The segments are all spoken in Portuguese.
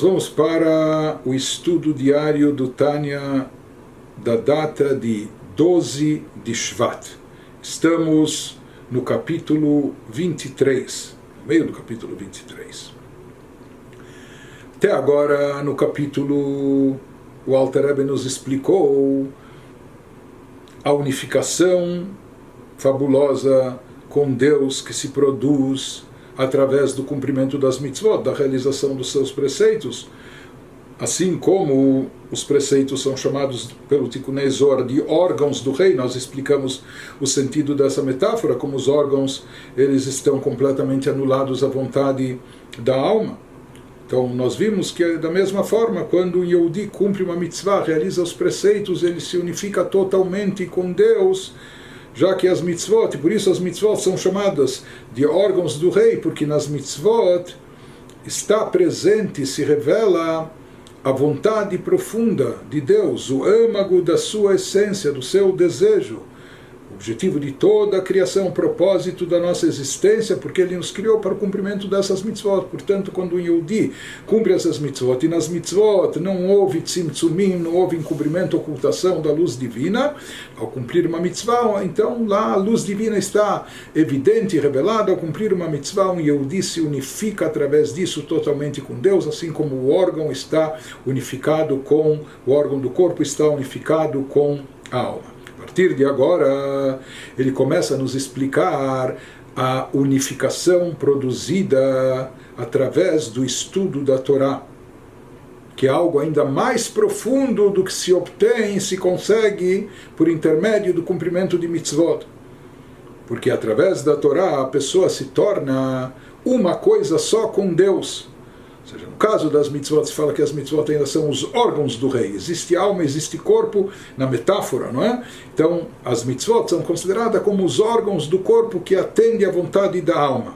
Nós vamos para o estudo diário do Tânia da data de 12 de Shvat. Estamos no capítulo 23, no meio do capítulo 23. Até agora, no capítulo, o Alter Rebbe nos explicou a unificação fabulosa com Deus que se produz através do cumprimento das mitzvot, da realização dos seus preceitos, assim como os preceitos são chamados pelo Tikkun de órgãos do rei, nós explicamos o sentido dessa metáfora, como os órgãos eles estão completamente anulados à vontade da alma. Então, nós vimos que, da mesma forma, quando o Yehudi cumpre uma mitzvah, realiza os preceitos, ele se unifica totalmente com Deus, já que as mitzvot, e por isso as mitzvot são chamadas de órgãos do rei, porque nas mitzvot está presente, se revela a vontade profunda de Deus, o âmago da sua essência, do seu desejo objetivo de toda a criação, o propósito da nossa existência, porque ele nos criou para o cumprimento dessas mitzvot. Portanto, quando um Yehudi cumpre essas mitzvot, e nas mitzvot não houve tzimtzumim, não houve encobrimento, ocultação da luz divina, ao cumprir uma mitzvah, então lá a luz divina está evidente e revelada. Ao cumprir uma mitzvah, um Yehudi se unifica através disso totalmente com Deus, assim como o órgão está unificado com, o órgão do corpo está unificado com a alma partir de agora, ele começa a nos explicar a unificação produzida através do estudo da Torá, que é algo ainda mais profundo do que se obtém, se consegue por intermédio do cumprimento de mitzvot. Porque através da Torá a pessoa se torna uma coisa só com Deus seja, no caso das mitzvot, se fala que as mitzvot ainda são os órgãos do rei. Existe alma, existe corpo, na metáfora, não é? Então, as mitzvot são consideradas como os órgãos do corpo que atendem à vontade da alma.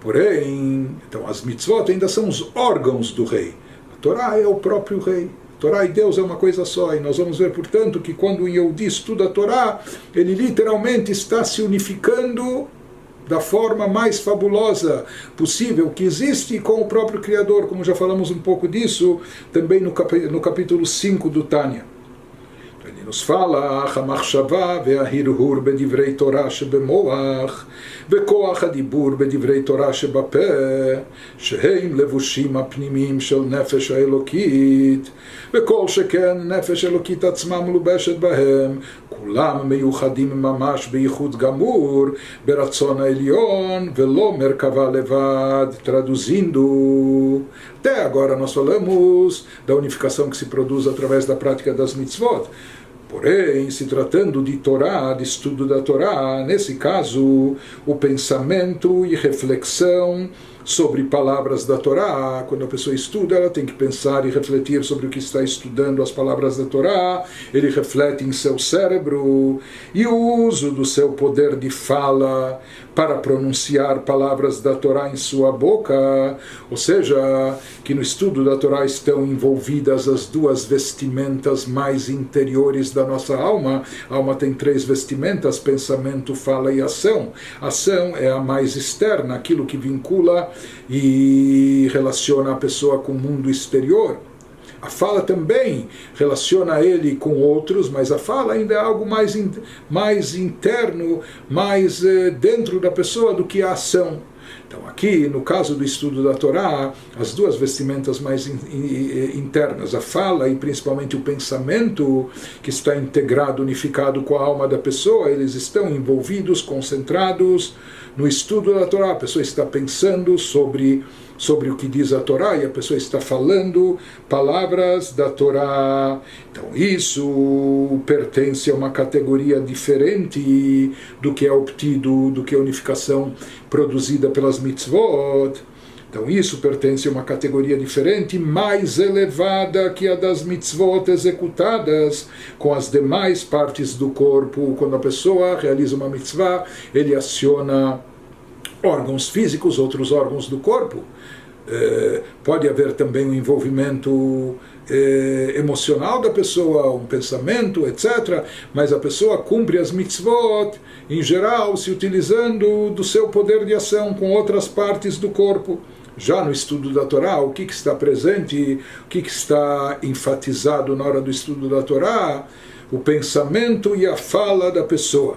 Porém, então, as mitzvot ainda são os órgãos do rei. A Torá é o próprio rei. A Torá e Deus é uma coisa só. E nós vamos ver, portanto, que quando o Yehudi estuda a Torá, ele literalmente está se unificando da forma mais fabulosa possível que existe com o próprio Criador, como já falamos um pouco disso também no, capítulo 5 do Tânia. Nos fala, המחשבה וההרהור בדברי תורה שבמוח וכוח הדיבור בדברי תורה שבפה, שהם לבושים הפנימיים של נפש האלוקית, וכל שכן נפש אלוקית עצמה מלובשת בהם, כולם מיוחדים ממש בייחוד גמור ברצון העליון ולא מרכבה לבד. Traduzindo, até agora nós falamos da unificação que se produz através da prática das mitzvot. Porém, se tratando de Torá, de estudo da Torá, nesse caso, o pensamento e reflexão sobre palavras da Torá. Quando a pessoa estuda, ela tem que pensar e refletir sobre o que está estudando as palavras da Torá. Ele reflete em seu cérebro e o uso do seu poder de fala para pronunciar palavras da Torá em sua boca, ou seja, que no estudo da Torá estão envolvidas as duas vestimentas mais interiores da nossa alma. A alma tem três vestimentas: pensamento, fala e ação. ação é a mais externa, aquilo que vincula e relaciona a pessoa com o mundo exterior. A fala também relaciona ele com outros, mas a fala ainda é algo mais, mais interno, mais eh, dentro da pessoa do que a ação. Então, aqui, no caso do estudo da Torá, as duas vestimentas mais in, in, internas, a fala e principalmente o pensamento, que está integrado, unificado com a alma da pessoa, eles estão envolvidos, concentrados no estudo da Torá. A pessoa está pensando sobre sobre o que diz a Torá e a pessoa está falando palavras da Torá. Então, isso pertence a uma categoria diferente do que é obtido, do que é unificação produzida pelas mitzvot. Então, isso pertence a uma categoria diferente, mais elevada que a das mitzvot executadas com as demais partes do corpo. Quando a pessoa realiza uma mitzvah, ele aciona órgãos físicos, outros órgãos do corpo. É, pode haver também um envolvimento é, emocional da pessoa, um pensamento, etc. Mas a pessoa cumpre as mitzvot, em geral, se utilizando do seu poder de ação com outras partes do corpo. já no estudo da Torá, o que, que está presente, o que, que está enfatizado na hora do estudo da Torá, o pensamento e a fala da pessoa.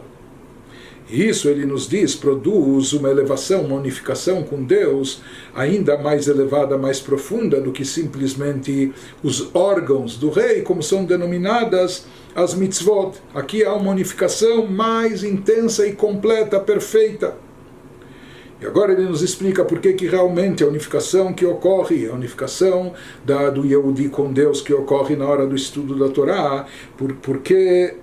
Isso, ele nos diz, produz uma elevação, uma unificação com Deus ainda mais elevada, mais profunda do que simplesmente os órgãos do rei, como são denominadas as mitzvot. Aqui há uma unificação mais intensa e completa, perfeita. E agora ele nos explica por que, que realmente a unificação que ocorre, a unificação da, do Yehudi com Deus que ocorre na hora do estudo da Torá, por, porque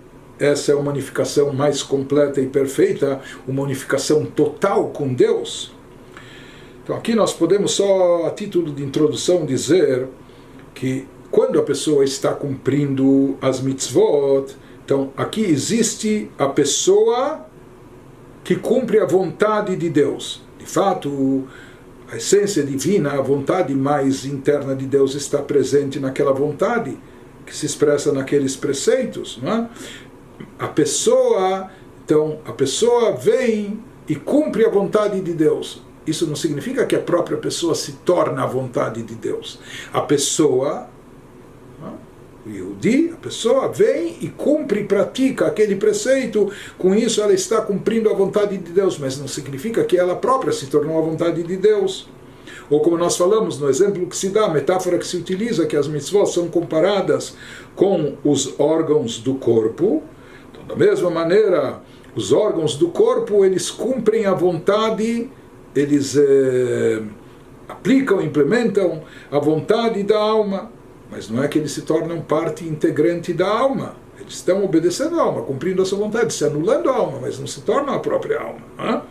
essa é uma unificação mais completa e perfeita, uma unificação total com Deus. Então aqui nós podemos só, a título de introdução, dizer que quando a pessoa está cumprindo as mitzvot, então aqui existe a pessoa que cumpre a vontade de Deus. De fato, a essência divina, a vontade mais interna de Deus está presente naquela vontade que se expressa naqueles preceitos, não é? A pessoa, então, a pessoa vem e cumpre a vontade de Deus. Isso não significa que a própria pessoa se torna a vontade de Deus. A pessoa o Yehudi, a pessoa vem e cumpre e pratica aquele preceito, com isso ela está cumprindo a vontade de Deus, mas não significa que ela própria se tornou a vontade de Deus. Ou como nós falamos no exemplo que se dá, a metáfora que se utiliza, que as mitzvot são comparadas com os órgãos do corpo. Da mesma maneira, os órgãos do corpo, eles cumprem a vontade, eles eh, aplicam, implementam a vontade da alma mas não é que eles se tornam parte integrante da alma. Eles estão obedecendo a alma, cumprindo a sua vontade, se anulando a alma, mas não se tornam a própria alma.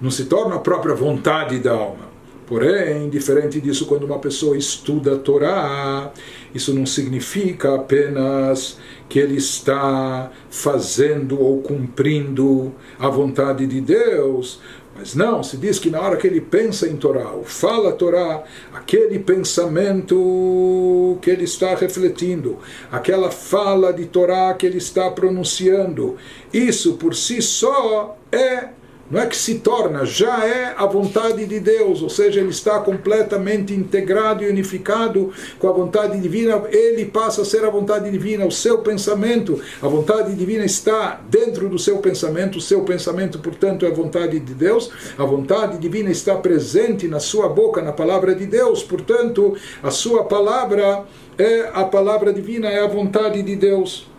Não se torna a própria vontade da alma. Porém, diferente disso, quando uma pessoa estuda a Torá, isso não significa apenas que ele está fazendo ou cumprindo a vontade de Deus, mas não, se diz que na hora que ele pensa em Torá, ou fala Torá, aquele pensamento que ele está refletindo, aquela fala de Torá que ele está pronunciando, isso por si só é não é que se torna, já é a vontade de Deus, ou seja, ele está completamente integrado e unificado com a vontade divina, ele passa a ser a vontade divina, o seu pensamento, a vontade divina está dentro do seu pensamento, o seu pensamento, portanto, é a vontade de Deus, a vontade divina está presente na sua boca, na palavra de Deus, portanto, a sua palavra é a palavra divina, é a vontade de Deus.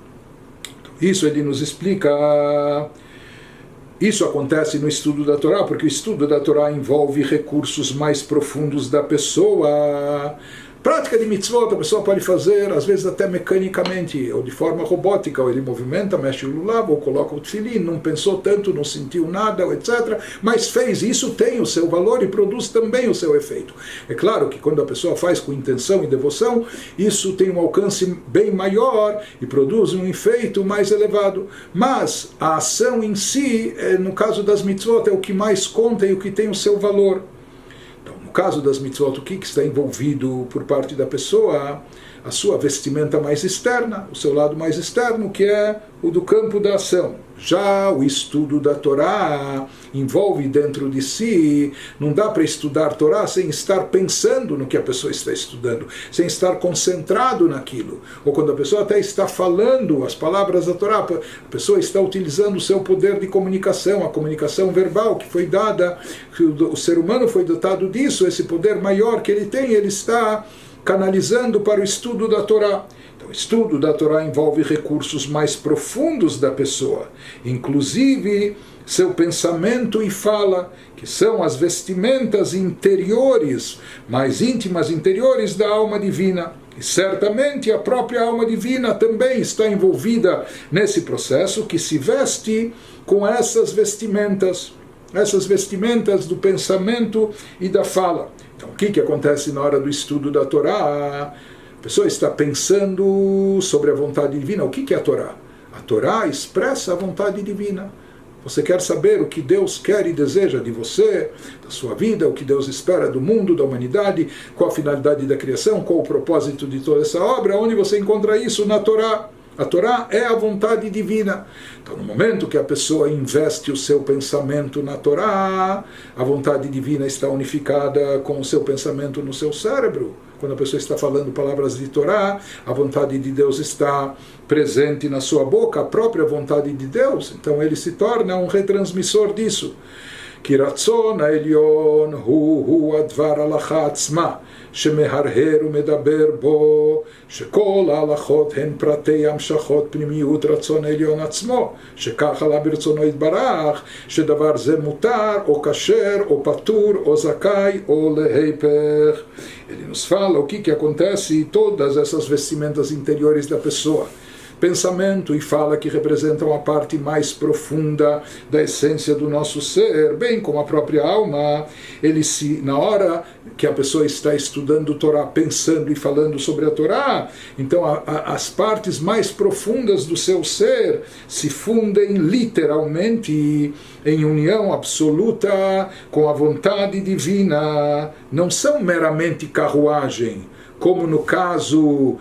Isso ele nos explica isso acontece no estudo da Torá, porque o estudo da Torá envolve recursos mais profundos da pessoa. Prática de mitzvot a pessoa pode fazer, às vezes até mecanicamente, ou de forma robótica, ou ele movimenta, mexe o lulav, ou coloca o tefilin, não pensou tanto, não sentiu nada, etc. Mas fez, isso tem o seu valor e produz também o seu efeito. É claro que quando a pessoa faz com intenção e devoção, isso tem um alcance bem maior e produz um efeito mais elevado. Mas a ação em si, é, no caso das mitzvot, é o que mais conta e o que tem o seu valor caso das mitzvot, o que, está envolvido por parte da pessoa? A sua vestimenta mais externa, o seu lado mais externo, que é o do campo da ação. Já o estudo da Torá envolve dentro de si, não dá para estudar Torá sem estar pensando no que a pessoa está estudando, sem estar concentrado naquilo. Ou quando a pessoa até está falando as palavras da Torá, a pessoa está utilizando o seu poder de comunicação, a comunicação verbal que foi dada, que o ser humano foi dotado disso, esse poder maior que ele tem, ele está canalizando para o estudo da Torá. Então, o estudo da Torá envolve recursos mais profundos da pessoa, inclusive seu pensamento e fala, que são as vestimentas interiores, mais íntimas interiores da alma divina. E certamente a própria alma divina também está envolvida nesse processo que se veste com essas vestimentas, essas vestimentas do pensamento e da fala. Então, o que, que acontece na hora do estudo da Torá? A pessoa está pensando sobre a vontade divina. O que, que é a Torá? A Torá expressa a vontade divina. Você quer saber o que Deus quer e deseja de você, da sua vida, o que Deus espera do mundo, da humanidade, qual a finalidade da criação, qual o propósito de toda essa obra, onde você encontra isso na Torá. A Torá é a vontade divina. Então, no momento que a pessoa investe o seu pensamento na Torá, a vontade divina está unificada com o seu pensamento no seu cérebro. Quando a pessoa está falando palavras de Torá, a vontade de Deus está presente na sua boca, a própria vontade de Deus. Então, ele se torna um retransmissor disso. כי רצון העליון הוא הוא הדבר הלכה עצמה, שמהרהר ומדבר בו, שכל ההלכות הן פרטי המשכות פנימיות רצון העליון עצמו, שכך עלה ברצונו יתברך, שדבר זה מותר, או כשר, או פטור, או זכאי, או להיפך. Ele nos fala o que, que acontece em todas essas vestimentas interiores da pessoa. Pensamento e fala que representam a parte mais profunda da essência do nosso ser, bem como a própria alma. Ele se, na hora que a pessoa está estudando Torá, pensando e falando sobre a Torá, então a, a, as partes mais profundas do seu ser se fundem literalmente em união absoluta com a vontade divina, não são meramente carruagem, como no caso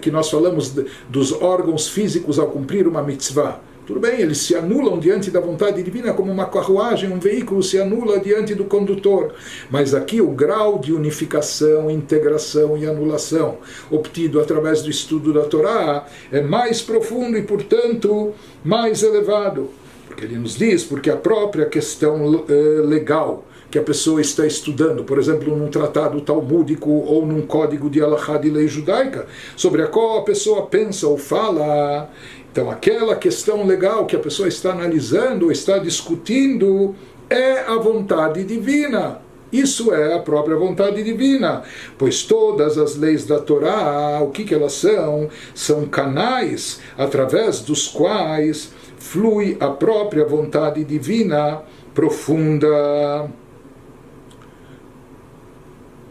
que nós falamos dos órgãos físicos ao cumprir uma mitzvah. Tudo bem, eles se anulam diante da vontade divina como uma carruagem, um veículo se anula diante do condutor. Mas aqui o grau de unificação, integração e anulação obtido através do estudo da Torá é mais profundo e, portanto, mais elevado. Porque ele nos diz, porque a própria questão eh, legal que a pessoa está estudando, por exemplo, num tratado talmúdico ou num código de alahá de lei judaica, sobre a qual a pessoa pensa ou fala. Então, aquela questão legal que a pessoa está analisando, está discutindo, é a vontade divina. Isso é a própria vontade divina, pois todas as leis da Torá, o que, que elas são? São canais através dos quais flui a própria vontade divina profunda.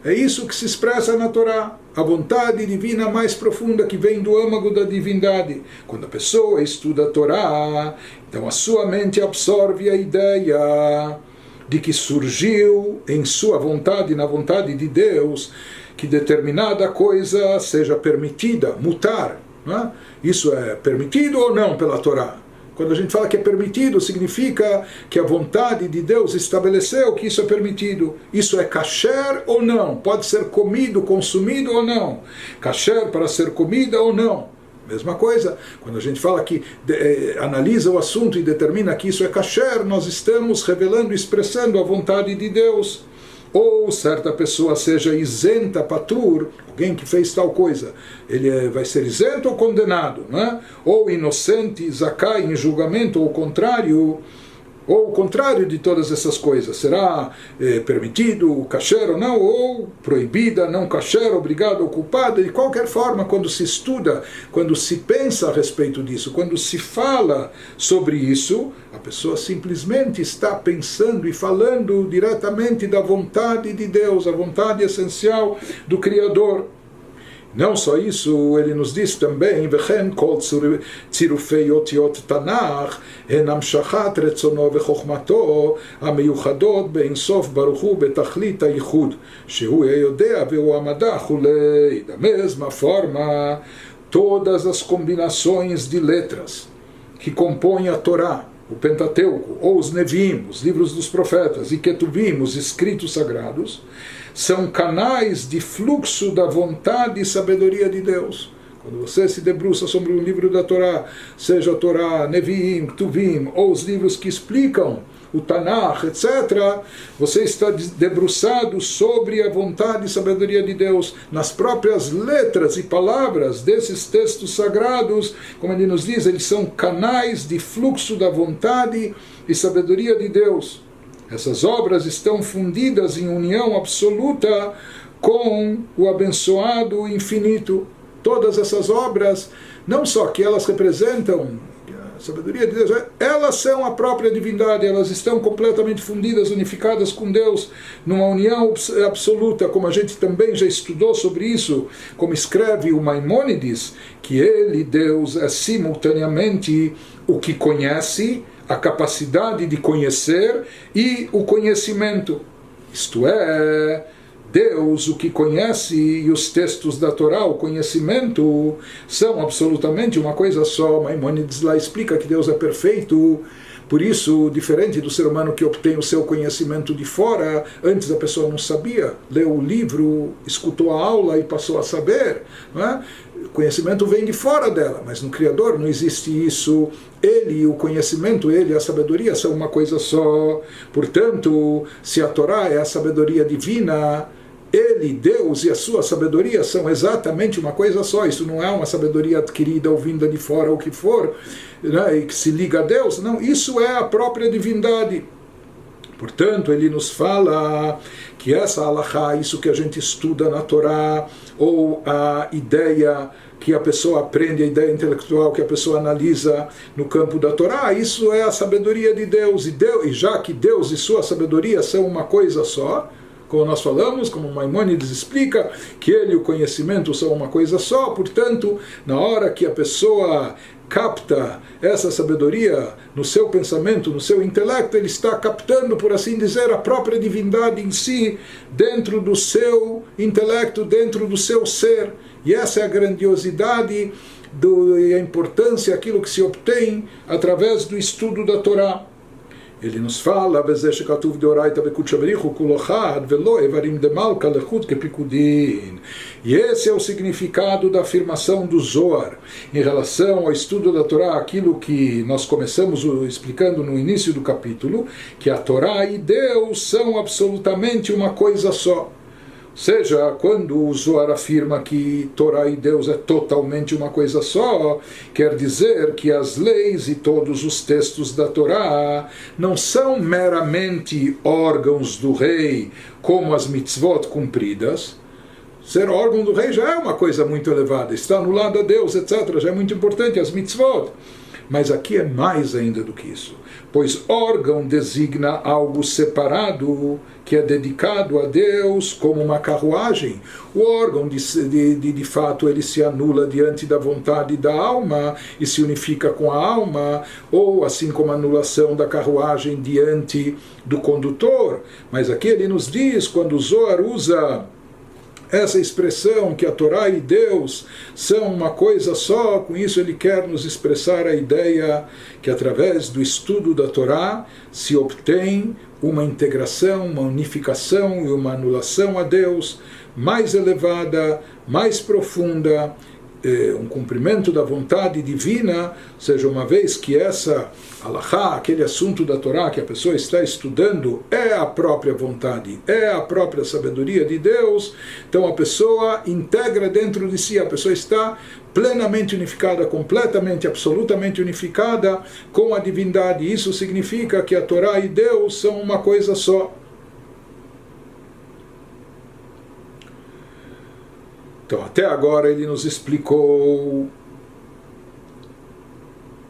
É isso que se expressa na Torá, a vontade divina mais profunda que vem do âmago da divindade. Quando a pessoa estuda a Torá, então a sua mente absorve a ideia de que surgiu em sua vontade, na vontade de Deus, que determinada coisa seja permitida, mutar. É? Isso é permitido ou não pela Torá? Quando a gente fala que é permitido, significa que a vontade de Deus estabeleceu que isso é permitido. Isso é kasher ou não? Pode ser comido, consumido ou não? Kasher para ser comida ou não? Mesma coisa, quando a gente fala que eh, analisa o assunto e determina que isso é kasher, nós estamos revelando, expressando a vontade de Deus ou certa pessoa seja isenta patur, alguém que fez tal coisa, ele é, vai ser isento ou condenado, né? ou inocente, zakai em julgamento, ou contrário, ou o contrário de todas essas coisas, será eh, permitido, kasher ou não, ou proibida, não kasher, obrigado ou culpada, de qualquer forma, quando se estuda, quando se pensa a respeito disso, quando se fala sobre isso, a pessoa simplesmente está pensando e falando diretamente da vontade de Deus, a vontade essencial do Criador. Não só isso, ele nos diz também, וכן כל צירופי אותיות תנ"ך הן המשכת רצונו וחוכמתו המיוחדות באינסוף ברוך הוא בתכלית הייחוד, שהוא היודע והוא המדע וכולי. Da mesma forma, todas as combinações de letras que compõem a Torá, o Pentateuco, ou os Nevim, os livros dos profetas, e Ketuvim, os escritos sagrados, são canais de fluxo da vontade e sabedoria de Deus. Quando você se debruça sobre um livro da Torá, seja a Torá, Neviim, Tuvim, ou os livros que explicam o Tanakh, etc., você está debruçado sobre a vontade e sabedoria de Deus, nas próprias letras e palavras desses textos sagrados, como ele nos diz, eles são canais de fluxo da vontade e sabedoria de Deus. Essas obras estão fundidas em união absoluta com o abençoado infinito. Todas essas obras, não só que elas representam a sabedoria de Deus, elas são a própria divindade, elas estão completamente fundidas, unificadas com Deus, numa união absoluta, como a gente também já estudou sobre isso, como escreve o Maimônides, que ele, Deus, é simultaneamente o que conhece a capacidade de conhecer e o conhecimento. Isto é, Deus, o que conhece, e os textos da Torá, o conhecimento, são absolutamente uma coisa só. Maimonides lá explica que Deus é perfeito. Por isso, diferente do ser humano que obtém o seu conhecimento de fora, antes a pessoa não sabia, leu o livro, escutou a aula e passou a saber. Não é? Conhecimento vem de fora dela, mas no Criador não existe isso. Ele o conhecimento, ele a sabedoria são uma coisa só. Portanto, se a Torá é a sabedoria divina, ele, Deus e a sua sabedoria são exatamente uma coisa só. Isso não é uma sabedoria adquirida ou vinda de fora, ou que for, né, e que se liga a Deus. Não, isso é a própria divindade. Portanto, ele nos fala que essa alahá, isso que a gente estuda na Torá, ou a ideia que a pessoa aprende, a ideia intelectual que a pessoa analisa no campo da Torá, isso é a sabedoria de Deus. E, Deus, e já que Deus e sua sabedoria são uma coisa só, como nós falamos, como Maimonides explica, que ele e o conhecimento são uma coisa só, portanto, na hora que a pessoa capta essa sabedoria no seu pensamento, no seu intelecto, ele está captando, por assim dizer, a própria divindade em si, dentro do seu intelecto, dentro do seu ser. E essa é a grandiosidade do, e a importância, aquilo que se obtém através do estudo da Torá. Ele nos fala, e esse é o significado da afirmação do Zohar em relação ao estudo da Torá, aquilo que nós começamos explicando no início do capítulo, que a Torá e Deus são absolutamente uma coisa só seja, quando o Zohar afirma que Torá e Deus é totalmente uma coisa só, quer dizer que as leis e todos os textos da Torá não são meramente órgãos do rei, como as mitzvot cumpridas. Ser órgão do rei já é uma coisa muito elevada, está no lado a Deus, etc. Já é muito importante, as mitzvot. Mas aqui é mais ainda do que isso, pois órgão designa algo separado que é dedicado a Deus como uma carruagem, o órgão de, de, de, fato ele se anula diante da vontade da alma e se unifica com a alma, ou assim como a anulação da carruagem diante do condutor. Mas aqui ele nos diz, quando o Zohar usa essa expressão que a Torá e Deus são uma coisa só, com isso ele quer nos expressar a ideia que através do estudo da Torá se obtém uma integração, uma unificação e uma anulação a Deus mais elevada, mais profunda, um cumprimento da vontade divina, seja, uma vez que essa alahá, aquele assunto da Torá que a pessoa está estudando, é a própria vontade, é a própria sabedoria de Deus, então a pessoa integra dentro de si, a pessoa está plenamente unificada, completamente, absolutamente unificada com a divindade. Isso significa que a Torá e Deus são uma coisa só. Então, até agora ele nos explicou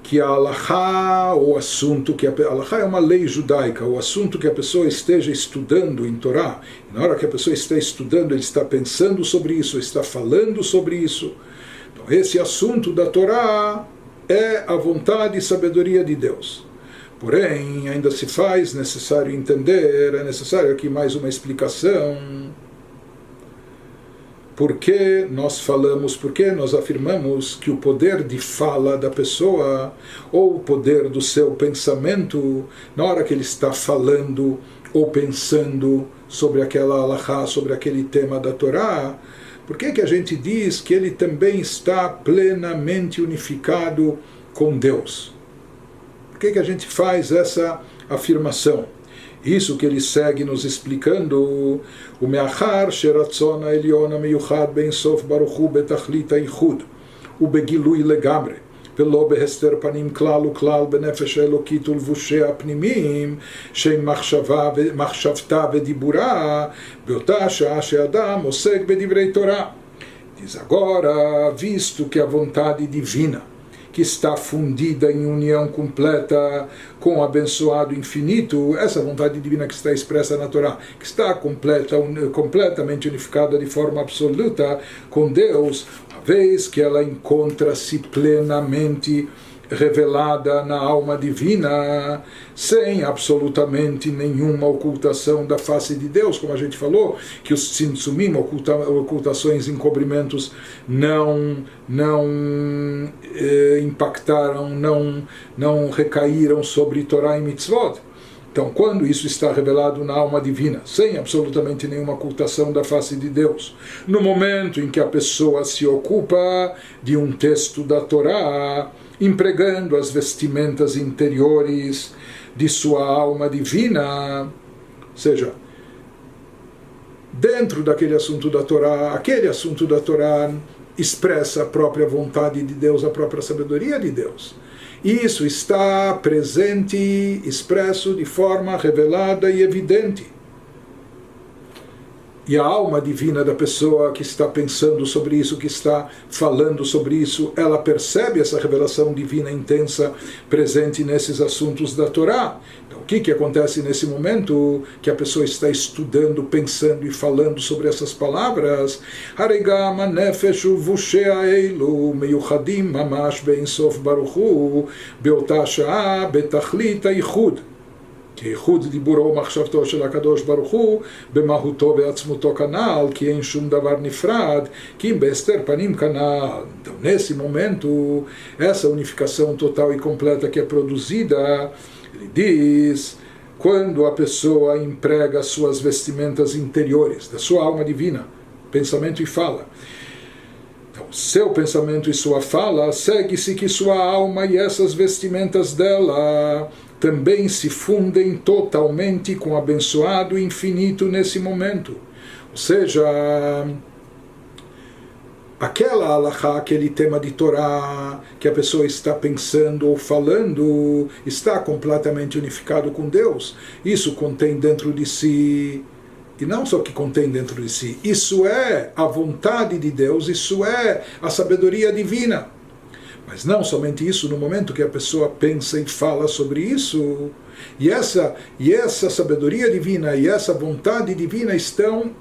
que a Allahá, o assunto que a Allahá é uma lei judaica, o assunto que a pessoa esteja estudando em Torá, na hora que a pessoa está estudando, ele está pensando sobre isso, está falando sobre isso. Então, esse assunto da Torá é a vontade e sabedoria de Deus. Porém, ainda se faz necessário entender, é necessário aqui mais uma explicação. Por que nós falamos, por que nós afirmamos que o poder de fala da pessoa, ou o poder do seu pensamento, na hora que ele está falando ou pensando sobre aquela alahá, sobre aquele tema da Torá, por que, que a gente diz que ele também está plenamente unificado com Deus? Por que, que a gente faz essa afirmação? Isso que ele segue nos explicando, o meachar sheratzona eliona meyuchad ben sof baruchu betachlit aichud, o begilui legamre. ולא בהסתר פנים כלל וכלל בנפש האלוקית ולבושי הפנימיים שהם מחשבה, מחשבתה ודיבורה באותה שעה שאדם עוסק בדברי תורה. Diz agora, visto que a vontade divina que está fundida em união completa com o abençoado infinito, essa vontade divina que está expressa na Torá, que está completa, completamente unificada de forma absoluta com Deus, vez que ela encontra-se plenamente revelada na alma divina, sem absolutamente nenhuma ocultação da face de Deus, como a gente falou, que os tzimtzumim, oculta, ocultações, encobrimentos, não, não eh, impactaram, não, não recaíram sobre Torá e Mitzvot. Então, quando isso está revelado na alma divina, sem absolutamente nenhuma ocultação da face de Deus, no momento em que a pessoa se ocupa de um texto da Torá, empregando as vestimentas interiores de sua alma divina, ou seja, dentro daquele assunto da Torá, aquele assunto da Torá expressa a própria vontade de Deus, a própria sabedoria de Deus. Isso está presente, expresso de forma revelada e evidente e a alma divina da pessoa que está pensando sobre isso, que está falando sobre isso, ela percebe essa revelação divina intensa presente nesses assuntos da Torá Então, o que, que acontece nesse momento que a pessoa está estudando, pensando e falando sobre essas palavras? Haregama nefeshu vushea eilu meyuchadim mamash bein sof baruchu beotasha betachlita ichud. כייחוד דיבורו ומחשבתו של הקדוש ברוך הוא במהותו ועצמותו כנ"ל, כי אין שום דבר נפרד, כי אם בהסתר פנים כנ"ל. Então, nesse momento, essa unificação total e completa que é produzida, ele diz, quando a pessoa emprega suas vestimentas interiores, da sua alma divina, pensamento e fala, então, seu pensamento e sua fala, segue-se que sua alma e essas vestimentas dela também se fundem totalmente com o abençoado infinito nesse momento. Ou seja, aquela alahá, aquele tema de Torá que a pessoa está pensando ou falando, está completamente unificado com Deus. Isso contém dentro de si, e não só que contém dentro de si, isso é a vontade de Deus, isso é a sabedoria divina. Mas não somente isso, no momento que a pessoa pensa e fala sobre isso, e essa, e essa sabedoria divina e essa vontade divina estão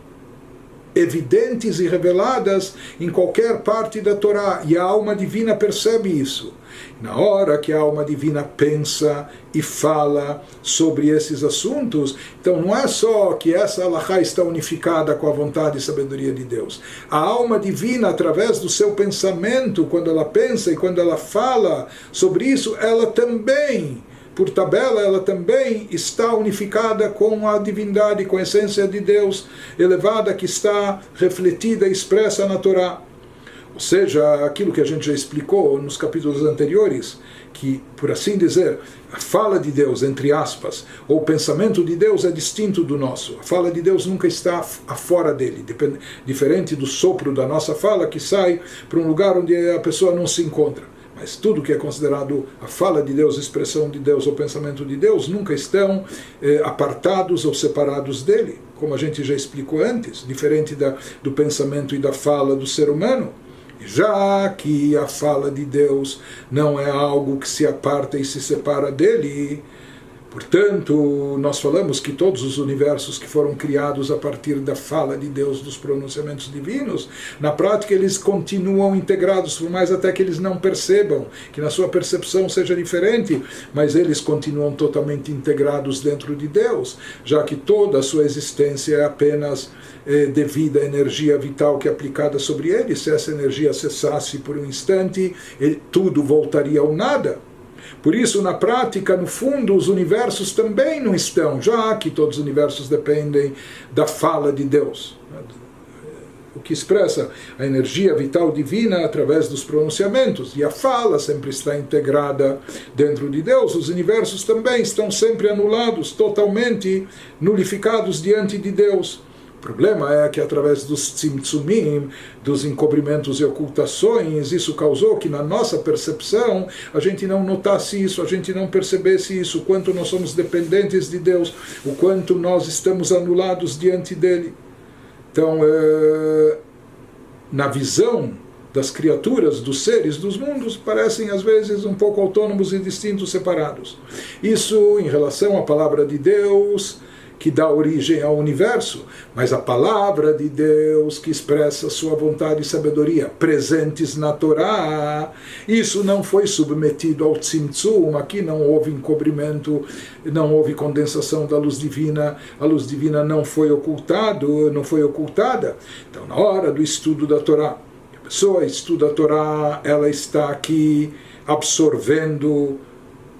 evidentes e reveladas em qualquer parte da Torá, e a alma divina percebe isso. Na hora que a alma divina pensa e fala sobre esses assuntos, então não é só que essa alahá está unificada com a vontade e sabedoria de Deus. A alma divina, através do seu pensamento, quando ela pensa e quando ela fala sobre isso, ela também por tabela, ela também está unificada com a divindade, com a essência de Deus elevada que está refletida e expressa na Torá. Ou seja, aquilo que a gente já explicou nos capítulos anteriores, que, por assim dizer, a fala de Deus, entre aspas, ou o pensamento de Deus é distinto do nosso. A fala de Deus nunca está afora dele, diferente do sopro da nossa fala que sai para um lugar onde a pessoa não se encontra. Mas tudo que é considerado a fala de Deus, a expressão de Deus ou pensamento de Deus nunca estão eh, apartados ou separados dele, como a gente já explicou antes, diferente da, do pensamento e da fala do ser humano. Já que a fala de Deus não é algo que se aparta e se separa dele, Portanto, nós falamos que todos os universos que foram criados a partir da fala de Deus, dos pronunciamentos divinos, na prática eles continuam integrados, por mais até que eles não percebam, que na sua percepção seja diferente, mas eles continuam totalmente integrados dentro de Deus, já que toda a sua existência é apenas eh, devido à energia vital que é aplicada sobre ele. Se essa energia cessasse por um instante, ele, tudo voltaria ao nada. Por isso, na prática, no fundo, os universos também não estão, já que todos os universos dependem da fala de Deus. O que expressa a energia vital divina através dos pronunciamentos. E a fala sempre está integrada dentro de Deus. Os universos também estão sempre anulados, totalmente nulificados diante de Deus. Problema é que através dos tzimtzumim, dos encobrimentos e ocultações, isso causou que na nossa percepção a gente não notasse isso, a gente não percebesse isso, o quanto nós somos dependentes de Deus, o quanto nós estamos anulados diante dele. Então, é, na visão das criaturas, dos seres, dos mundos, parecem às vezes um pouco autônomos e distintos, separados. Isso em relação à palavra de Deus que dá origem ao universo, mas a palavra de Deus que expressa sua vontade e sabedoria presentes na Torá, isso não foi submetido ao tzimtzum, aqui não houve encobrimento, não houve condensação da luz divina, a luz divina não foi ocultado, não foi ocultada. Então, na hora do estudo da Torá, a pessoa estuda a Torá, ela está aqui absorvendo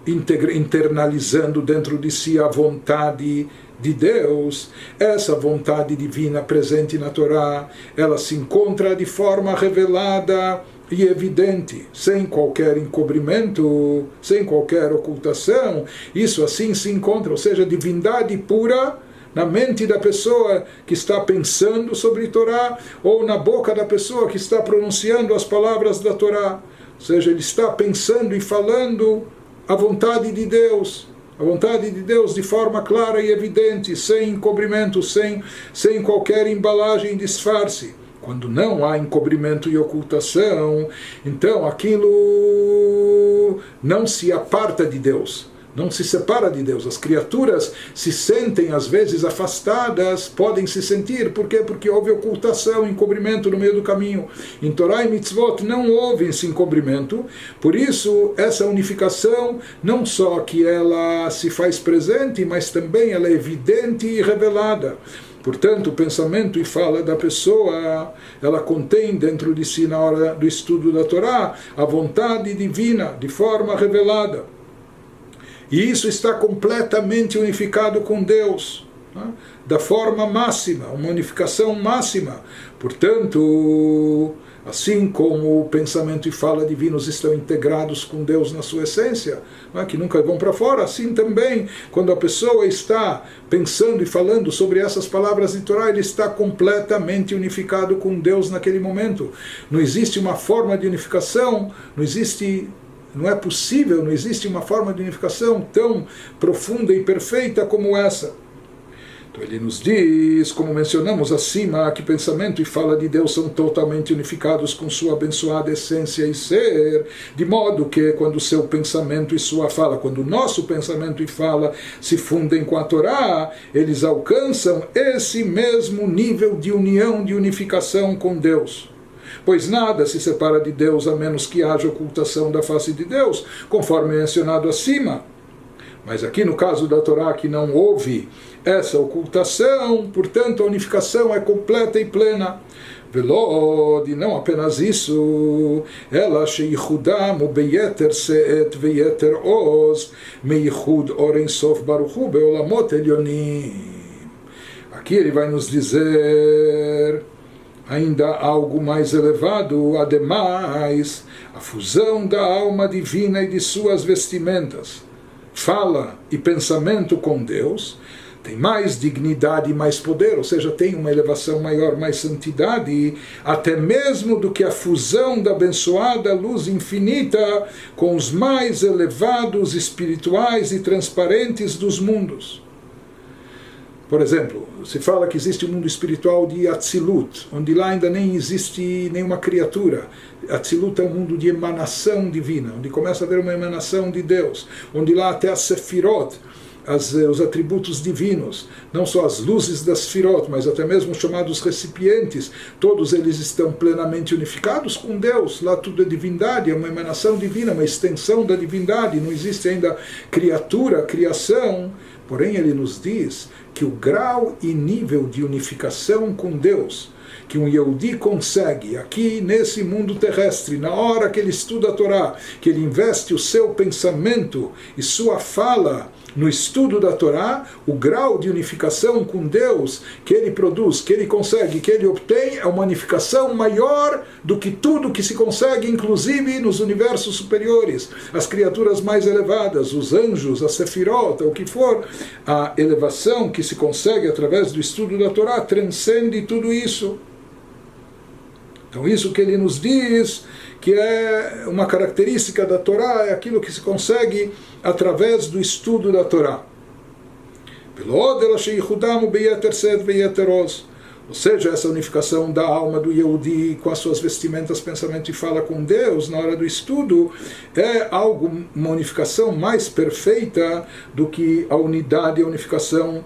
internalizando dentro de si a vontade de Deus, essa vontade divina presente na Torá, ela se encontra de forma revelada e evidente, sem qualquer encobrimento, sem qualquer ocultação. Isso assim se encontra, ou seja, divindade pura na mente da pessoa que está pensando sobre Torá ou na boca da pessoa que está pronunciando as palavras da Torá. Ou seja, ele está pensando e falando a vontade de Deus a vontade de Deus de forma clara e evidente, sem encobrimento, sem, sem qualquer embalagem disfarce. Quando não há encobrimento e ocultação, então aquilo não se aparta de Deus não se separa de Deus. As criaturas se sentem às vezes afastadas, podem se sentir, por quê? Porque houve ocultação, encobrimento no meio do caminho. Em Torá e Mitzvot não houve esse encobrimento, por isso essa unificação não só que ela se faz presente, mas também ela é evidente e revelada. Portanto, o pensamento e fala da pessoa, ela contém dentro de si, na hora do estudo da Torá, a vontade divina de forma revelada. E isso está completamente unificado com Deus, né? da forma máxima, uma unificação máxima. Portanto, assim como o pensamento e fala divinos estão integrados com Deus na sua essência, né? que nunca vão para fora, assim também, quando a pessoa está pensando e falando sobre essas palavras de Torá, ele está completamente unificado com Deus naquele momento. Não existe uma forma de unificação, não existe não é possível, não existe uma forma de unificação tão profunda e perfeita como essa. Então ele nos diz, como mencionamos acima, que pensamento e fala de Deus são totalmente unificados com sua abençoada essência e ser, de modo que quando seu pensamento e sua fala, quando o nosso pensamento e fala se fundem com a Torá, eles alcançam esse mesmo nível de união, de unificação com Deus pois nada se separa de Deus a menos que haja ocultação da face de Deus, conforme é mencionado acima. Mas aqui no caso da Torá, que não houve essa ocultação, portanto a unificação é completa e plena. Velod, e não apenas isso, ela sheichudam beyeter seet veyeter oz, meichud orensof baruchu beolamot elionim. Aqui ele vai nos dizer ainda algo mais elevado, ademais, a fusão da alma divina e de suas vestimentas, fala e pensamento com Deus, tem mais dignidade e mais poder, ou seja, tem uma elevação maior, mais santidade, até mesmo do que a fusão da abençoada luz infinita com os mais elevados espirituais e transparentes dos mundos. Por exemplo, se fala que existe um mundo espiritual de Atzilut, onde lá ainda nem existe nenhuma criatura. Atzilut é um mundo de emanação divina, onde começa a haver uma emanação de Deus, onde lá até a Sefirot, as, eh, os atributos divinos, não só as luzes das Sefirot, mas até mesmo os chamados recipientes, todos eles estão plenamente unificados com Deus. Lá tudo é divindade, é uma emanação divina, uma extensão da divindade, não existe ainda criatura, criação. Porém, ele nos diz que o grau e nível de unificação com Deus que um Yehudi consegue aqui nesse mundo terrestre, na hora que ele estuda a Torá, que ele investe o seu pensamento e sua fala no estudo da Torá, o grau de unificação com Deus que ele produz, que ele consegue, que ele obtém, é uma unificação maior do que tudo que se consegue, inclusive nos universos superiores, as criaturas mais elevadas, os anjos, a sefirot, o que for, a elevação que se consegue através do estudo da Torá transcende tudo isso. Então, isso que ele nos diz que é uma característica da Torá, é aquilo que se consegue através do estudo da Torá. Ou seja, essa unificação da alma do Yehudi com as suas vestimentas, pensamento e fala com Deus na hora do estudo é algo, uma unificação mais perfeita do que a unidade e a unificação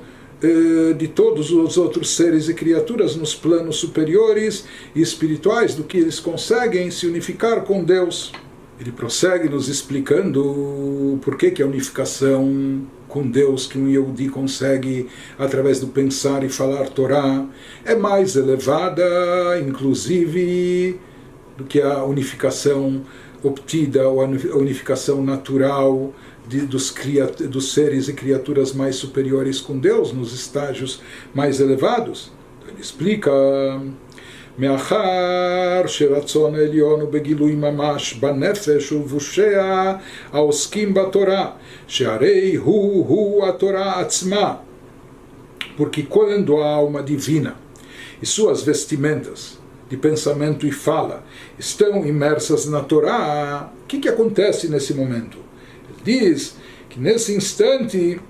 de todos os outros seres e criaturas nos planos superiores e espirituais, do que eles conseguem se unificar com Deus. Ele prossegue nos explicando por que, que a unificação com Deus que um Yehudi consegue através do pensar e falar Torá é mais elevada, inclusive, do que a unificação obtida ou a unificação natural de, dos, dos seres e criaturas mais superiores com Deus, nos estágios mais elevados. Então ele explica. מאחר שרצון העליון הוא בגילוי ממש בנפש ובושיה העוסקים בתורה, שהרי הוא-הוא התורה עצמה. Porque quando a alma divina e suas vestimentas de pensamento e fala estão imersas na Torá, o que, que acontece nesse momento? Diz que nesse instante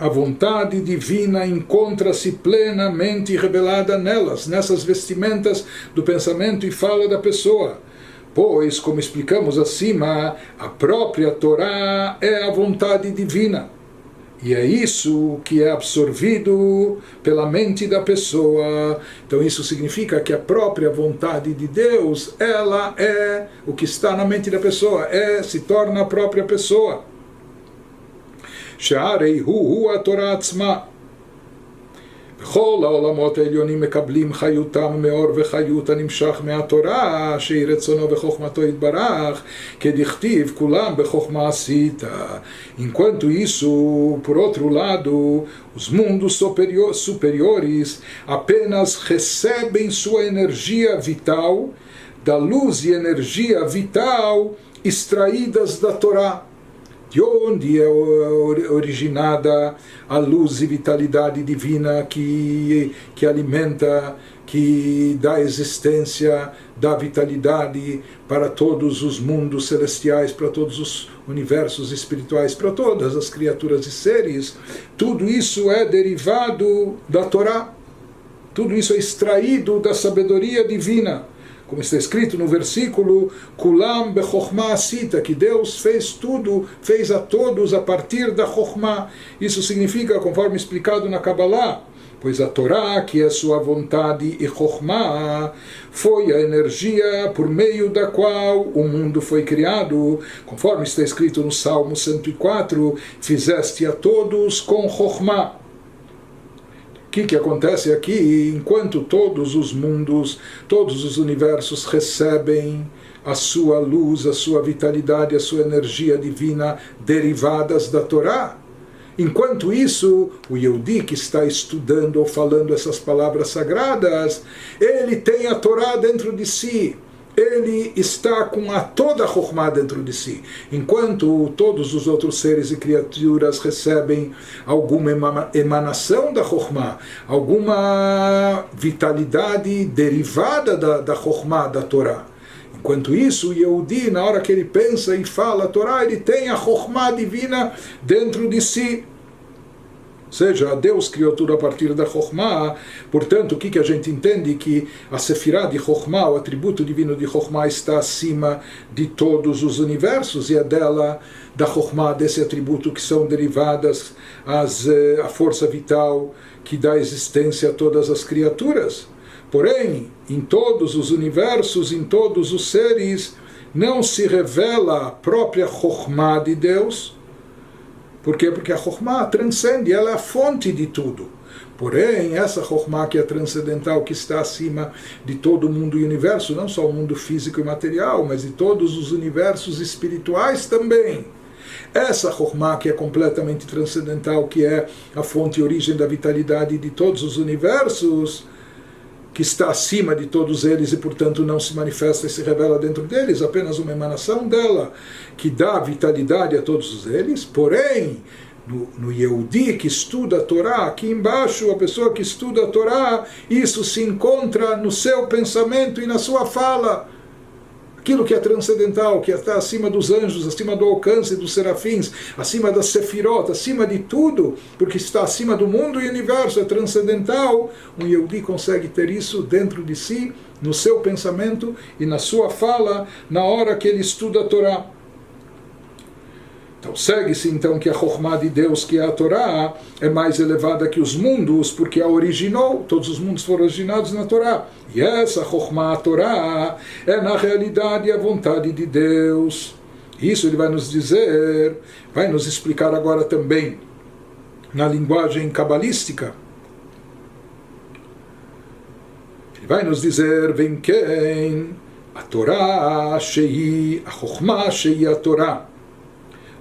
a vontade divina encontra-se plenamente revelada nelas, nessas vestimentas do pensamento e fala da pessoa. Pois, como explicamos acima, a própria Torá é a vontade divina. E é isso que é absorvido pela mente da pessoa. Então isso significa que a própria vontade de Deus, ela é o que está na mente da pessoa, é se torna a própria pessoa. Sharei hu a Torah בכל העולמות העליונים מקבלים חיותם מאור וחיות הנמשך מהתורה, שהיא רצונו וחוכמתו יתברך, כדכתיב כולם בחוכמה עשית. Enquanto isso, por outro lado, os mundos superiores apenas recebem sua energia vital da luz e energia vital extraídas da Torá de onde é originada a luz e vitalidade divina que, que alimenta, que dá existência, dá vitalidade para todos os mundos celestiais, para todos os universos espirituais, para todas as criaturas e seres. Tudo isso é derivado da Torá. Tudo isso é extraído da sabedoria divina como está escrito no versículo Kulam bechokhmah asita, que Deus fez tudo, fez a todos a partir da chokhmah. Isso significa, conforme explicado na Kabbalah, pois a Torá, que é sua vontade, e chokhmah, foi a energia por meio da qual o mundo foi criado, conforme está escrito no Salmo 104, fizeste a todos com chokhmah. Que, que acontece aqui? Enquanto todos os mundos, todos os universos recebem a sua luz, a sua vitalidade, a sua energia divina derivadas da Torá. Enquanto isso, o Yehudi que está estudando ou falando essas palavras sagradas, ele tem a Torá dentro de si ele está com a toda a Chokhmah dentro de si. Enquanto todos os outros seres e criaturas recebem alguma emanação da Chokhmah, alguma vitalidade derivada da, da da Torá. Enquanto isso, o Yehudi, na hora que ele pensa e fala a Torá, ele tem a Chokhmah divina dentro de si. Ou seja, Deus criou tudo a partir da Chokhmah, portanto, o que, que a gente entende? Que a Sefirah de Chokhmah, o atributo divino de Chokhmah, está acima de todos os universos, e é dela, da Chokhmah, desse atributo, que são derivadas as, eh, a força vital que dá existência a todas as criaturas. Porém, em todos os universos, em todos os seres, não se revela a própria Chokhmah de Deus por quê? Porque a Chokhmah transcende, ela é a fonte de tudo. Porém, essa Chokhmah que é transcendental, que está acima de todo o mundo e universo, não só o mundo físico e material, mas de todos os universos espirituais também. Essa Chokhmah que é completamente transcendental, que é a fonte e origem da vitalidade de todos os universos, que está acima de todos eles e, portanto, não se manifesta e se revela dentro deles, apenas uma emanação dela, que dá vitalidade a todos eles, porém, no, no Yehudi que estuda a Torá, aqui embaixo, a pessoa que estuda a Torá, isso se encontra no seu pensamento e na sua fala aquilo que é transcendental, que está acima dos anjos, acima do alcance dos serafins, acima da sefirot, acima de tudo, porque está acima do mundo e universo, é transcendental, um Yehudi consegue ter isso dentro de si, no seu pensamento e na sua fala, na hora que ele estuda a Torá. Então segue-se então que a Chokhmah de Deus, que é a Torá, é mais elevada que os mundos, porque a originou, todos os mundos foram originados na Torá. E essa Chokhmah, a Torá, é na realidade a vontade de Deus. Isso ele vai nos dizer, vai nos explicar agora também na linguagem cabalística. Ele vai nos dizer, vem quem? A Torá, Shei, a Chokhmah, Shei, a Torá.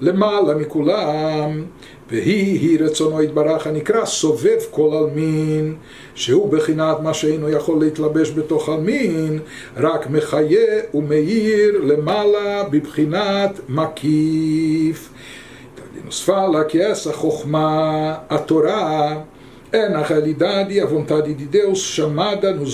למעלה מכולם, והיא היא רצונו יתברך הנקרא סובב כל עלמין, שהוא בחינת מה שאינו יכול להתלבש בתוך עלמין, רק מחיה ומאיר למעלה בבחינת מקיף. נוספה לה כי essa חוכמה, התורה, é na realidade a vontade de Deus chamada no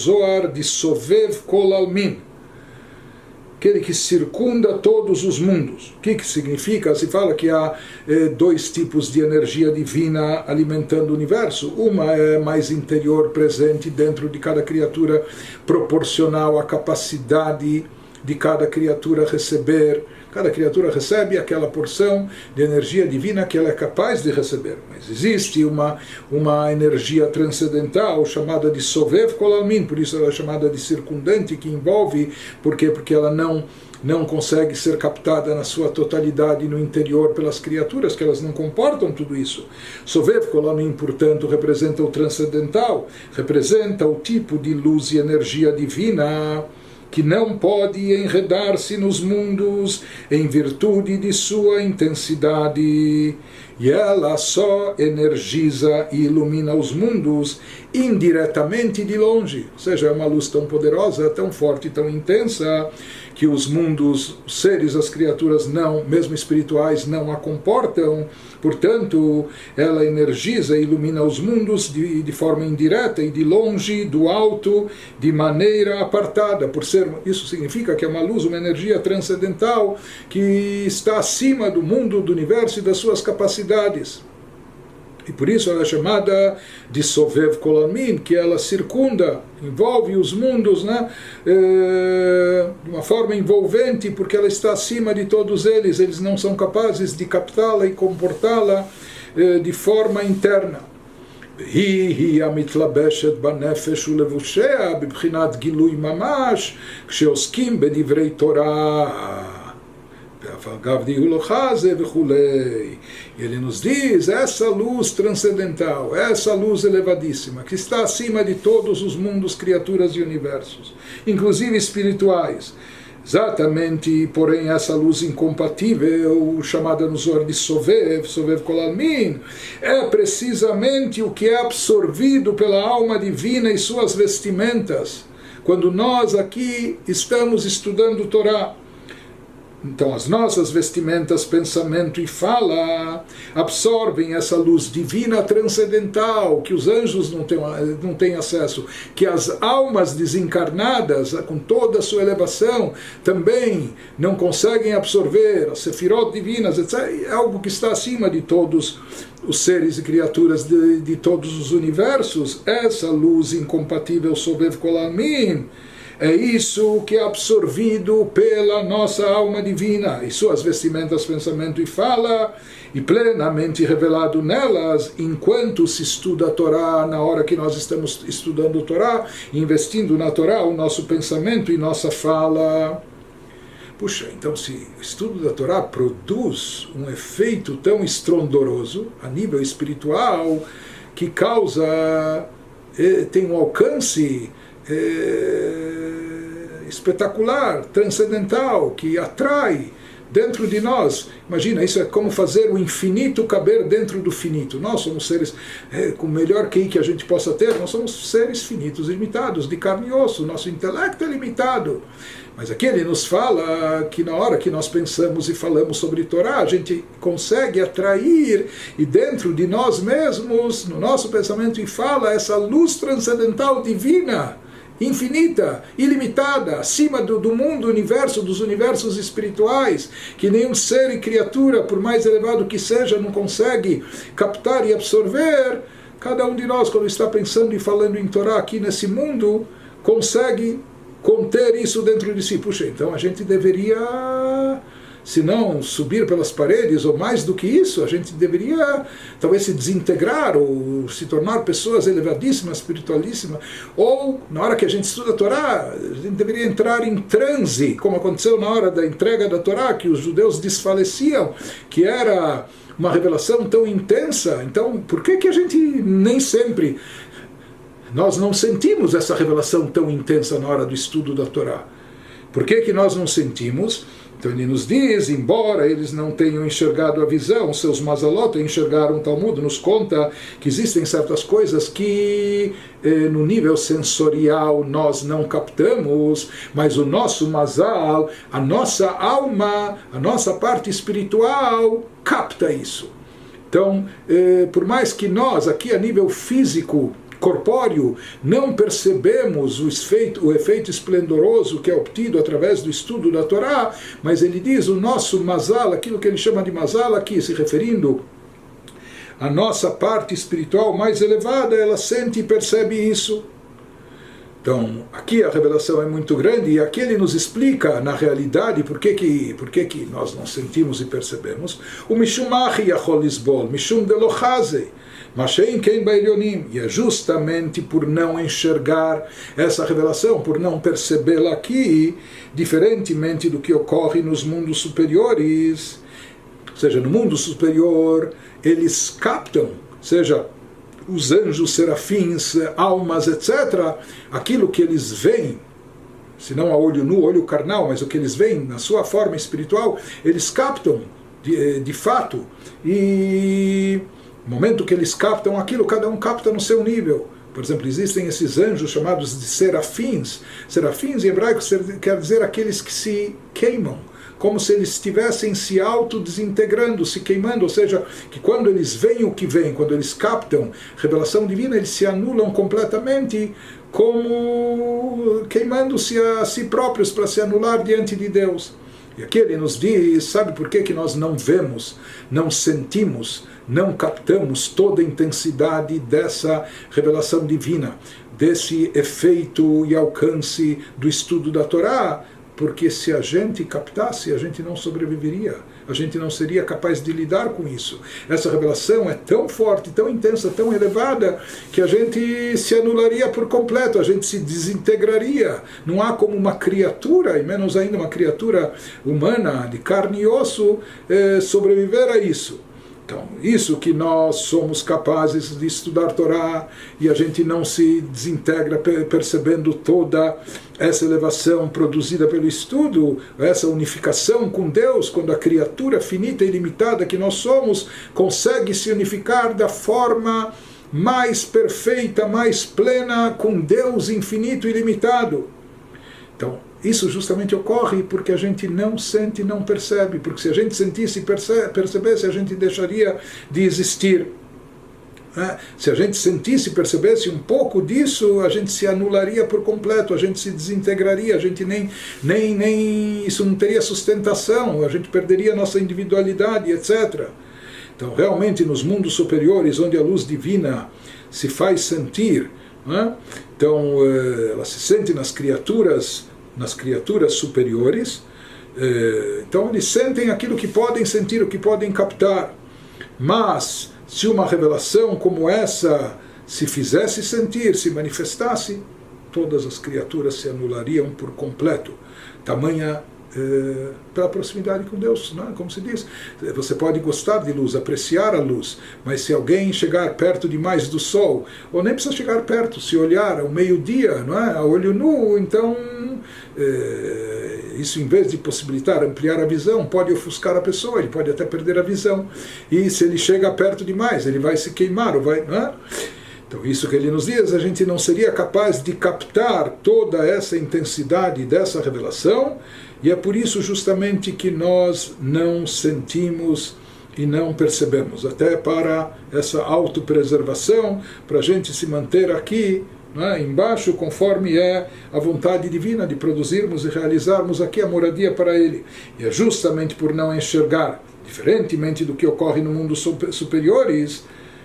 aquele que circunda todos os mundos. O que, que significa? Se fala que há eh, dois tipos de energia divina alimentando o universo. Uma é mais interior, presente dentro de cada criatura, proporcional à capacidade de cada criatura receber Cada criatura recebe aquela porção de energia divina que ela é capaz de receber. Mas existe uma, uma energia transcendental chamada de Sovev Kolalmin, por isso ela é chamada de circundante, que envolve, por quê? Porque ela não não consegue ser captada na sua totalidade no interior pelas criaturas, que elas não comportam tudo isso. Sovev Kolamim, portanto, representa o transcendental, representa o tipo de luz e energia divina que não pode enredar-se nos mundos em virtude de sua intensidade, e ela só energiza e ilumina os mundos indiretamente de longe, ou seja, é uma luz tão poderosa, tão forte, tão intensa, que os mundos, os seres, as criaturas não, mesmo espirituais, não a comportam. Portanto, ela energiza e ilumina os mundos de, de forma indireta e de longe, do alto, de maneira apartada. Por ser isso significa que é uma luz, uma energia transcendental que está acima do mundo, do universo e das suas capacidades. E por isso ela é chamada de Sovev Kolamin, que ela circunda, envolve os mundos né, é, de uma forma envolvente, porque ela está acima de todos eles, eles não são capazes de captá-la e comportá-la é, de forma interna. היא היא המתלבשת בנפש ולבושיה בבחינת גילוי ממש כשעוסקים בדברי תורה ele nos diz essa luz transcendental, essa luz elevadíssima, que está acima de todos os mundos, criaturas e universos, inclusive espirituais. Exatamente, porém, essa luz incompatível, chamada nos Zohar de Sovev, Sovev Kolalmin, é precisamente o que é absorvido pela alma divina e suas vestimentas. Quando nós aqui estamos estudando Torá, então, as nossas vestimentas, pensamento e fala absorvem essa luz divina transcendental que os anjos não têm, não têm acesso, que as almas desencarnadas, com toda a sua elevação, também não conseguem absorver, as sefirot divinas, etc. É algo que está acima de todos os seres e criaturas de, de todos os universos. Essa luz incompatível sob Kolamin é isso que é absorvido pela nossa alma divina e suas vestimentas, pensamento e fala, e plenamente revelado nelas, enquanto se estuda a Torá, na hora que nós estamos estudando a Torá, investindo na Torá o nosso pensamento e nossa fala. Puxa, então se o estudo da Torá produz um efeito tão estrondoroso a nível espiritual que causa, eh, tem um alcance é, espetacular, transcendental, que atrai dentro de nós. Imagina, isso é como fazer o infinito caber dentro do finito. Nós somos seres, é, com o melhor que a gente possa ter, nós somos seres finitos, limitados, de carne e osso. Nosso intelecto é limitado. Mas aqui ele nos fala que na hora que nós pensamos e falamos sobre Torá, a gente consegue atrair e dentro de nós mesmos, no nosso pensamento e fala, essa luz transcendental divina infinita, ilimitada, acima do, do mundo, universo, dos universos espirituais, que nenhum ser e criatura, por mais elevado que seja, não consegue captar e absorver, cada um de nós, quando está pensando e falando em Torá aqui nesse mundo, consegue conter isso dentro de si. Puxa, então a gente deveria se não subir pelas paredes, ou mais do que isso, a gente deveria talvez se desintegrar ou se tornar pessoas elevadíssimas, espiritualíssimas, ou na hora que a gente estuda a Torá, a gente deveria entrar em transe, como aconteceu na hora da entrega da Torá, que os judeus desfaleciam, que era uma revelação tão intensa. Então, por que que a gente nem sempre nós não sentimos essa revelação tão intensa na hora do estudo da Torá? Por que que nós não sentimos? Então ele nos diz, embora eles não tenham enxergado a visão, seus mazalot enxergaram o Talmud, nos conta que existem certas coisas que eh, no nível sensorial nós não captamos, mas o nosso mazal, a nossa alma, a nossa parte espiritual capta isso. Então, eh, por mais que nós, aqui a nível físico, corpóreo, não percebemos o efeito, o efeito esplendoroso que é obtido através do estudo da Torá, mas ele diz o nosso mazal, aquilo que ele chama de mazal aqui, se referindo à nossa parte espiritual mais elevada, ela sente e percebe isso. Então, aqui a revelação é muito grande e aqui ele nos explica, na realidade, por que, que, por que, que nós não sentimos e percebemos. O Mishum Achi Yachol Lisbol, Mishum Delochazei. Mashem Ken Bailionim. E é justamente por não enxergar essa revelação, por não percebê-la aqui, diferentemente do que ocorre nos mundos superiores. Ou seja, no mundo superior, eles captam, seja os anjos, serafins, almas, etc., aquilo que eles veem, se não a olho nu, olho carnal, mas o que eles veem na sua forma espiritual, eles captam de, de fato. E no momento que eles captam aquilo, cada um capta no seu nível. Por exemplo, existem esses anjos chamados de serafins. Serafins em hebraico quer dizer aqueles que se queimam, como se eles estivessem se autodesintegrando, se queimando, ou seja, que quando eles veem o que vem, quando eles captam revelação divina, eles se anulam completamente, como queimando-se a si próprios para se anular diante de Deus. E aqui ele nos diz, sabe por que, que nós não vemos, não sentimos, não captamos toda a intensidade dessa revelação divina, desse efeito e alcance do estudo da Torá, porque se a gente captasse, a gente não sobreviveria, a gente não seria capaz de lidar com isso. Essa revelação é tão forte, tão intensa, tão elevada, que a gente se anularia por completo, a gente se desintegraria. Não há como uma criatura, e menos ainda uma criatura humana, de carne e osso, eh, sobreviver a isso. Então, isso que nós somos capazes de estudar Torá e a gente não se desintegra percebendo toda essa elevação produzida pelo estudo, essa unificação com Deus, quando a criatura finita e limitada que nós somos consegue se unificar da forma mais perfeita, mais plena com Deus infinito e limitado. Então, isso justamente ocorre porque a gente não sente e não percebe, porque se a gente sentisse e percebesse, a gente deixaria de existir. É, se a gente sentisse e percebesse um pouco disso, a gente se anularia por completo, a gente se desintegraria, a gente nem, nem, nem isso não teria sustentação, a gente perderia a nossa individualidade, etc. Então, realmente, nos mundos superiores, onde a luz divina se faz sentir, é? então eh, ela se sente nas criaturas nas criaturas superiores. Eh, então eles sentem aquilo que podem sentir, o que podem captar. Mas se uma revelação como essa se fizesse sentir, se manifestasse, todas as criaturas se anulariam por completo. Tamanha é, pela proximidade com Deus, não é? como se diz. Você pode gostar de luz, apreciar a luz, mas se alguém chegar perto demais do sol, ou nem precisa chegar perto, se olhar ao meio-dia, não é? a olho nu, então é, isso em vez de possibilitar ampliar a visão, pode ofuscar a pessoa, ele pode até perder a visão. E se ele chega perto demais, ele vai se queimar, ou vai. Não é? Então, isso que ele nos diz, a gente não seria capaz de captar toda essa intensidade dessa revelação e é por isso justamente que nós não sentimos e não percebemos. Até para essa autopreservação, para a gente se manter aqui né, embaixo, conforme é a vontade divina de produzirmos e realizarmos aqui a moradia para Ele. E é justamente por não enxergar, diferentemente do que ocorre no mundo superiores,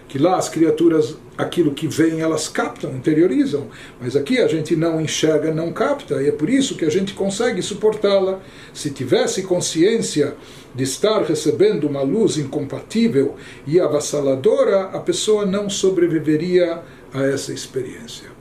que lá as criaturas, aquilo que vem, elas captam, interiorizam, mas aqui a gente não enxerga, não capta, e é por isso que a gente consegue suportá-la. Se tivesse consciência de estar recebendo uma luz incompatível e avassaladora, a pessoa não sobreviveria a essa experiência.